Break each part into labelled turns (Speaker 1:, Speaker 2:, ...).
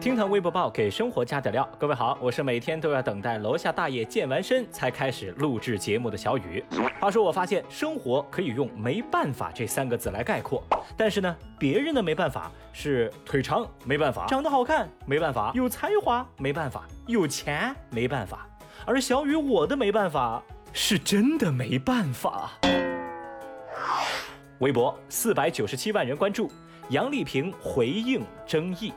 Speaker 1: 听堂微博报给生活加点料。各位好，我是每天都要等待楼下大爷健完身才开始录制节目的小雨。话说，我发现生活可以用“没办法”这三个字来概括，但是呢，别人的没办法是腿长没办法，长得好看没办法，有才华没办法，有钱没办法，而小雨我的没办法是真的没办法。微博四百九十七万人关注，杨丽萍回应争议。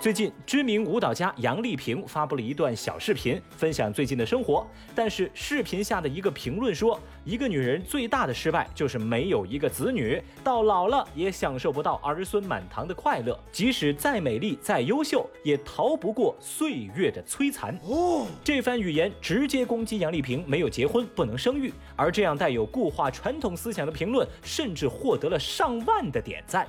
Speaker 1: 最近，知名舞蹈家杨丽萍发布了一段小视频，分享最近的生活。但是，视频下的一个评论说，一个女人最大的失败就是没有一个子女，到老了也享受不到儿孙满堂的快乐。即使再美丽、再优秀，也逃不过岁月的摧残。哦，这番语言直接攻击杨丽萍没有结婚不能生育，而这样带有固化传统思想的评论，甚至获得了上万的点赞。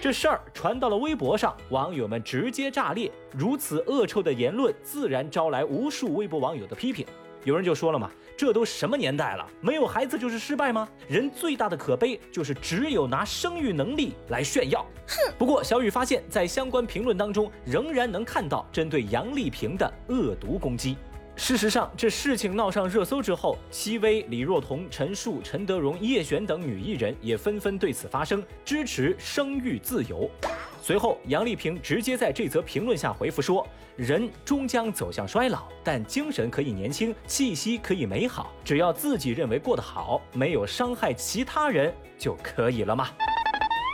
Speaker 1: 这事儿传到了微博上，网友们直接炸裂。如此恶臭的言论，自然招来无数微博网友的批评。有人就说了嘛，这都什么年代了，没有孩子就是失败吗？人最大的可悲就是只有拿生育能力来炫耀。哼！不过小雨发现，在相关评论当中，仍然能看到针对杨丽萍的恶毒攻击。事实上，这事情闹上热搜之后，戚薇、李若彤、陈数、陈德容、叶璇等女艺人也纷纷对此发声，支持生育自由。随后，杨丽萍直接在这则评论下回复说：“人终将走向衰老，但精神可以年轻，气息可以美好，只要自己认为过得好，没有伤害其他人就可以了嘛？”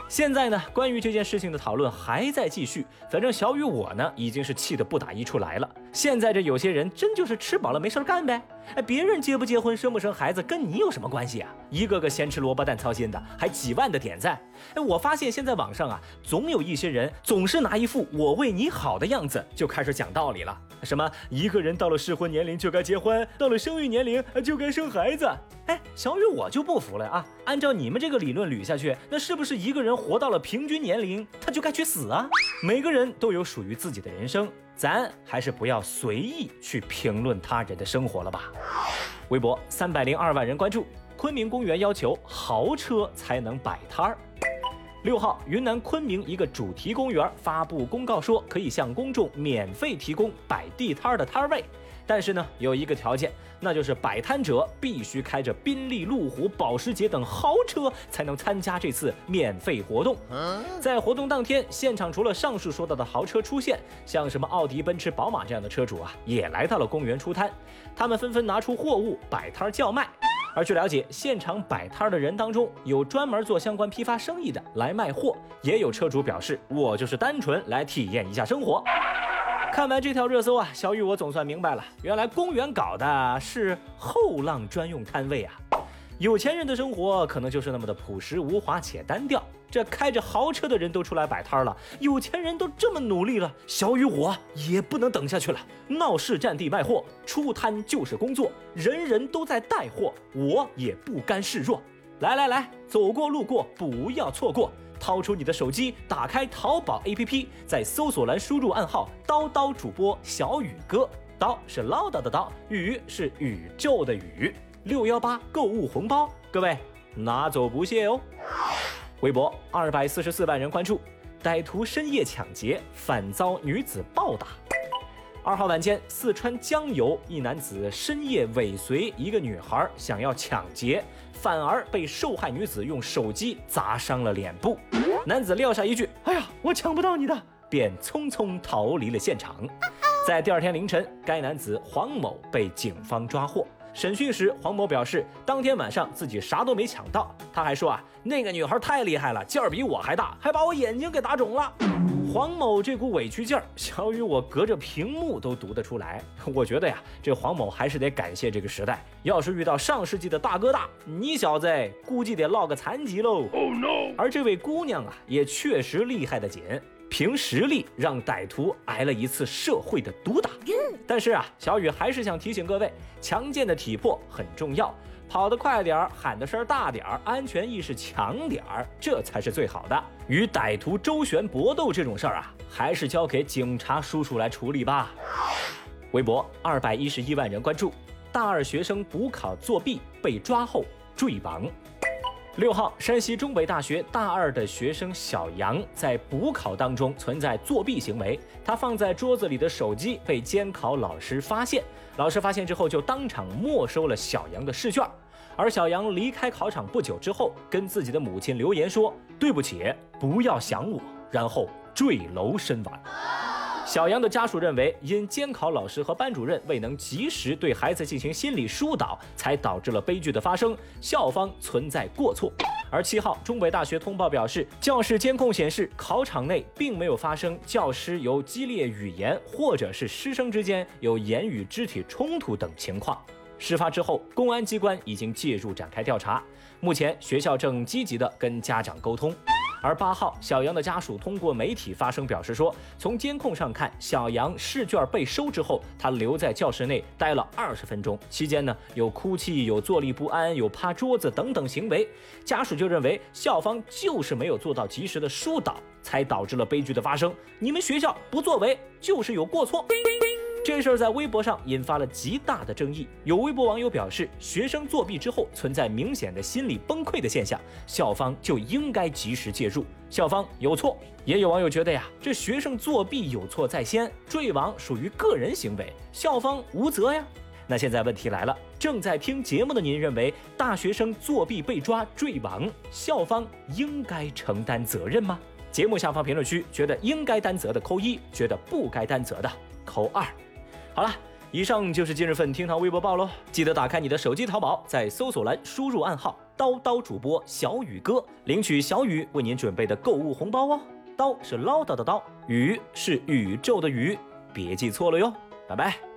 Speaker 1: 现在呢，关于这件事情的讨论还在继续。反正小雨我呢，已经是气得不打一处来了。现在这有些人真就是吃饱了没事干呗。哎，别人结不结婚、生不生孩子，跟你有什么关系啊？一个个先吃萝卜淡操心的，还几万的点赞。哎，我发现现在网上啊，总有一些人总是拿一副我为你好的样子，就开始讲道理了。什么一个人到了适婚年龄就该结婚，到了生育年龄就该生孩子。哎，小雨我就不服了啊！按照你们这个理论捋下去，那是不是一个人活到了平均年龄，他就该去死啊？每个人都有属于自己的人生，咱还是不要随意去评论他人的生活了吧。微博三百零二万人关注，昆明公园要求豪车才能摆摊儿。六号，云南昆明一个主题公园发布公告说，可以向公众免费提供摆地摊的摊位，但是呢，有一个条件，那就是摆摊者必须开着宾利、路虎、保时捷等豪车才能参加这次免费活动。在活动当天，现场除了上述说到的豪车出现，像什么奥迪、奔驰、宝马这样的车主啊，也来到了公园出摊，他们纷纷拿出货物摆摊叫卖。而据了解，现场摆摊的人当中，有专门做相关批发生意的来卖货，也有车主表示，我就是单纯来体验一下生活。看完这条热搜啊，小雨我总算明白了，原来公园搞的是后浪专用摊位啊。有钱人的生活可能就是那么的朴实无华且单调。这开着豪车的人都出来摆摊了，有钱人都这么努力了，小雨我也不能等下去了。闹市占地卖货，出摊就是工作，人人都在带货，我也不甘示弱。来来来，走过路过不要错过，掏出你的手机，打开淘宝 APP，在搜索栏输入暗号“叨叨主播小雨哥”，叨是唠叨的叨，雨是宇宙的宇。六幺八购物红包，各位拿走不谢哦。微博二百四十四万人关注，歹徒深夜抢劫，反遭女子暴打。二号晚间，四川江油一男子深夜尾随一个女孩，想要抢劫，反而被受害女子用手机砸伤了脸部。男子撂下一句：“哎呀，我抢不到你的”，便匆匆逃离了现场。在第二天凌晨，该男子黄某被警方抓获。审讯时，黄某表示，当天晚上自己啥都没抢到。他还说啊，那个女孩太厉害了，劲儿比我还大，还把我眼睛给打肿了。黄某这股委屈劲儿，小雨我隔着屏幕都读得出来。我觉得呀，这黄某还是得感谢这个时代。要是遇到上世纪的大哥大，你小子估计得落个残疾喽。哦，no 而这位姑娘啊，也确实厉害的紧。凭实力让歹徒挨了一次社会的毒打，但是啊，小雨还是想提醒各位，强健的体魄很重要，跑得快点儿，喊的声大点儿，安全意识强点儿，这才是最好的。与歹徒周旋搏斗这种事儿啊，还是交给警察叔叔来处理吧。微博二百一十一万人关注，大二学生补考作弊被抓后坠亡。六号，山西中北大学大二的学生小杨在补考当中存在作弊行为，他放在桌子里的手机被监考老师发现，老师发现之后就当场没收了小杨的试卷。而小杨离开考场不久之后，跟自己的母亲留言说：“对不起，不要想我。”然后坠楼身亡。小杨的家属认为，因监考老师和班主任未能及时对孩子进行心理疏导，才导致了悲剧的发生，校方存在过错。而七号，中北大学通报表示，教室监控显示，考场内并没有发生教师有激烈语言，或者是师生之间有言语肢体冲突等情况。事发之后，公安机关已经介入展开调查，目前学校正积极的跟家长沟通。而八号，小杨的家属通过媒体发声表示说，从监控上看，小杨试卷被收之后，他留在教室内待了二十分钟，期间呢有哭泣、有坐立不安、有趴桌子等等行为，家属就认为校方就是没有做到及时的疏导，才导致了悲剧的发生。你们学校不作为，就是有过错。这事儿在微博上引发了极大的争议。有微博网友表示，学生作弊之后存在明显的心理崩溃的现象，校方就应该及时介入，校方有错。也有网友觉得呀，这学生作弊有错在先，坠亡属于个人行为，校方无责呀。那现在问题来了，正在听节目的您认为，大学生作弊被抓坠亡，校方应该承担责任吗？节目下方评论区觉得应该担责的扣一，觉得不该担责的扣二。好了，以上就是今日份厅堂微博报喽。记得打开你的手机淘宝，在搜索栏输入暗号“刀刀主播小雨哥”，领取小雨为您准备的购物红包哦。刀是唠叨的刀，雨是宇宙的雨，别记错了哟。拜拜。